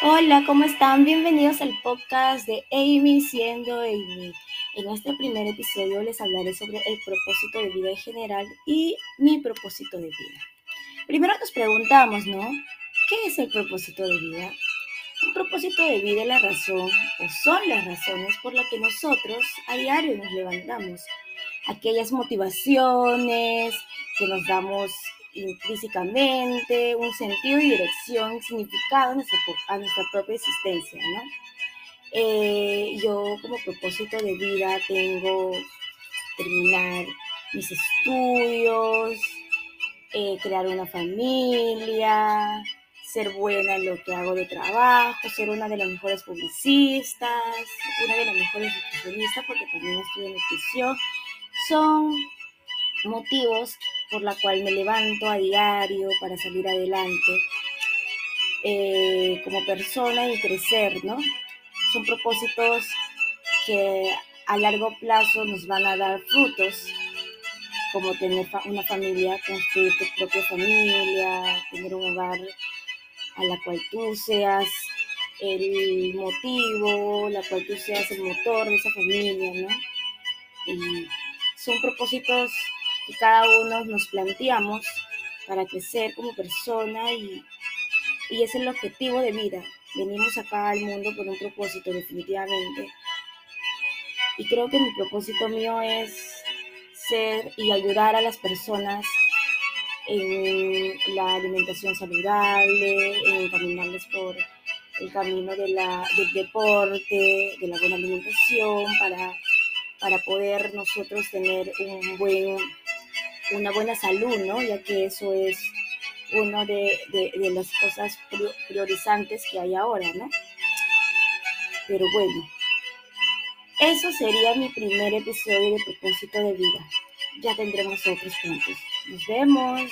Hola, ¿cómo están? Bienvenidos al podcast de Amy siendo Amy. En este primer episodio les hablaré sobre el propósito de vida en general y mi propósito de vida. Primero nos preguntamos, ¿no? ¿Qué es el propósito de vida? Un propósito de vida es la razón o son las razones por las que nosotros a diario nos levantamos. Aquellas motivaciones que nos damos intrínsecamente, un sentido y dirección, significado a nuestra, propia existencia, ¿no? Eh, yo como propósito de vida tengo terminar mis estudios, eh, crear una familia, ser buena en lo que hago de trabajo, ser una de las mejores publicistas, una de las mejores nutricionistas, porque también estudio nutrición. Son motivos por la cual me levanto a diario para salir adelante eh, como persona y crecer, ¿no? Son propósitos que a largo plazo nos van a dar frutos, como tener una familia, construir tu propia familia, tener un hogar a la cual tú seas el motivo, la cual tú seas el motor de esa familia, ¿no? Y son propósitos que cada uno nos planteamos para crecer como persona y, y es el objetivo de vida. Venimos acá al mundo por un propósito definitivamente. Y creo que mi propósito mío es ser y ayudar a las personas en la alimentación saludable, en caminarles por el camino de la, del deporte, de la buena alimentación, para, para poder nosotros tener un buen una buena salud, ¿no? Ya que eso es una de, las cosas priorizantes que hay ahora, ¿no? Pero bueno, eso sería mi primer episodio de propósito de vida. Ya tendremos otros puntos. Nos vemos.